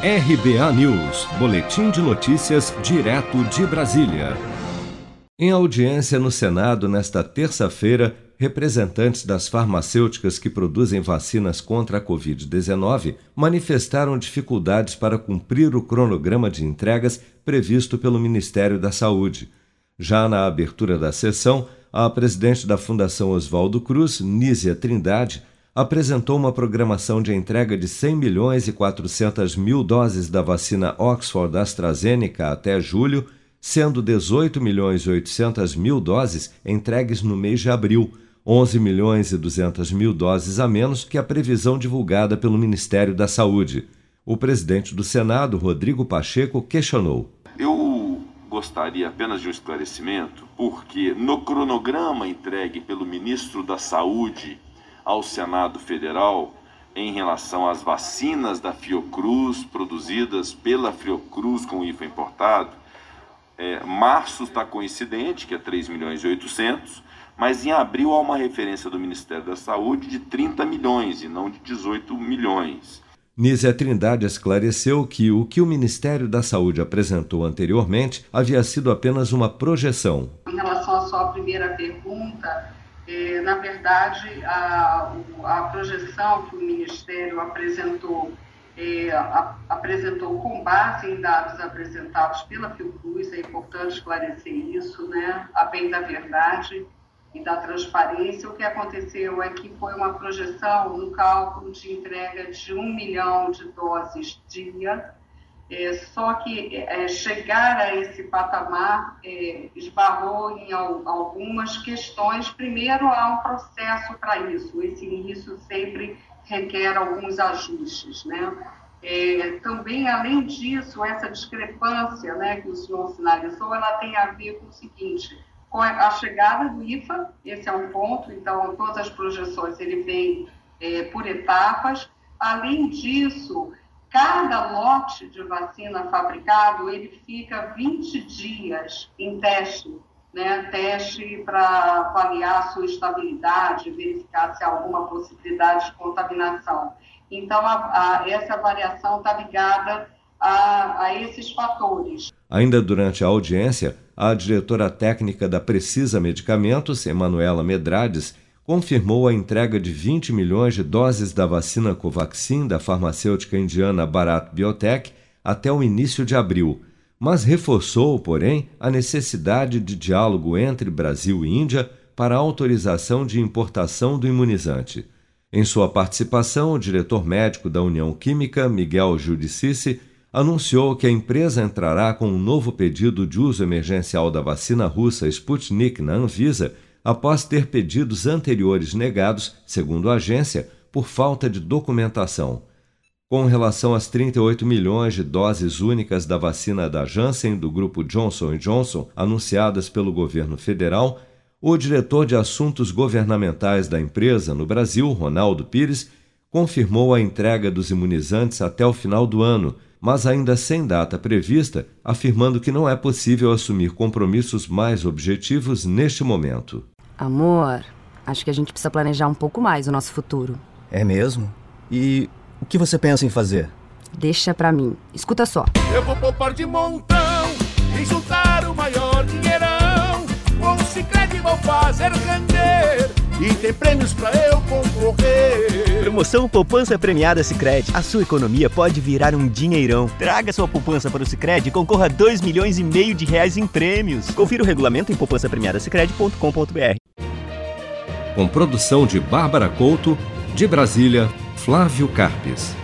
RBA News, Boletim de Notícias, direto de Brasília. Em audiência no Senado nesta terça-feira, representantes das farmacêuticas que produzem vacinas contra a Covid-19 manifestaram dificuldades para cumprir o cronograma de entregas previsto pelo Ministério da Saúde. Já na abertura da sessão, a presidente da Fundação Oswaldo Cruz, Nízia Trindade, apresentou uma programação de entrega de 100 milhões e 400 mil doses da vacina Oxford AstraZeneca até julho, sendo 18 milhões e 800 mil doses entregues no mês de abril, 11 milhões e 200 mil doses a menos que a previsão divulgada pelo Ministério da Saúde. O presidente do Senado, Rodrigo Pacheco, questionou. Eu gostaria apenas de um esclarecimento, porque no cronograma entregue pelo ministro da Saúde ao Senado Federal em relação às vacinas da Fiocruz produzidas pela Fiocruz com IFA importado. É, março está coincidente, que é 3 milhões e 800, mas em abril há uma referência do Ministério da Saúde de 30 milhões e não de 18 milhões. Nízia Trindade esclareceu que o que o Ministério da Saúde apresentou anteriormente havia sido apenas uma projeção. Em relação à sua primeira pergunta, é, na verdade, a, a projeção que o Ministério apresentou é, a, apresentou com base em dados apresentados pela Fiocruz, é importante esclarecer isso, né, a bem da verdade e da transparência. O que aconteceu é que foi uma projeção, um cálculo de entrega de um milhão de doses dia, é, só que é, chegar a esse patamar é, esbarrou em al, algumas questões. Primeiro, há um processo para isso. Esse início sempre requer alguns ajustes, né? É, também, além disso, essa discrepância né, que o senhor sinalizou, ela tem a ver com o seguinte, com a chegada do IFA, esse é um ponto, então todas as projeções ele vem é, por etapas. Além disso, Cada lote de vacina fabricado, ele fica 20 dias em teste, né? Teste para avaliar a sua estabilidade, verificar se há alguma possibilidade de contaminação. Então, a, a, essa variação está ligada a, a esses fatores. Ainda durante a audiência, a diretora técnica da Precisa Medicamentos, Emanuela Medrades, confirmou a entrega de 20 milhões de doses da vacina Covaxin da farmacêutica indiana Bharat Biotech até o início de abril, mas reforçou, porém, a necessidade de diálogo entre Brasil e Índia para a autorização de importação do imunizante. Em sua participação, o diretor médico da União Química, Miguel Judici, anunciou que a empresa entrará com um novo pedido de uso emergencial da vacina russa Sputnik na Anvisa após ter pedidos anteriores negados, segundo a agência, por falta de documentação. Com relação às 38 milhões de doses únicas da vacina da Janssen do grupo Johnson Johnson anunciadas pelo governo federal, o diretor de assuntos governamentais da empresa no Brasil, Ronaldo Pires, confirmou a entrega dos imunizantes até o final do ano, mas ainda sem data prevista, afirmando que não é possível assumir compromissos mais objetivos neste momento. Amor, acho que a gente precisa planejar um pouco mais o nosso futuro. É mesmo? E o que você pensa em fazer? Deixa pra mim. Escuta só. Eu vou poupar de montão e juntar o maior dinheirão. Com o Cicred vou fazer render e tem prêmios pra eu concorrer. Promoção Poupança Premiada Sicredi. A sua economia pode virar um dinheirão. Traga sua poupança para o Sicredi e concorra a 2 milhões e meio de reais em prêmios. Confira o regulamento em poupancapremiadasicredi.com.br. Com produção de Bárbara Couto, de Brasília, Flávio Carpes.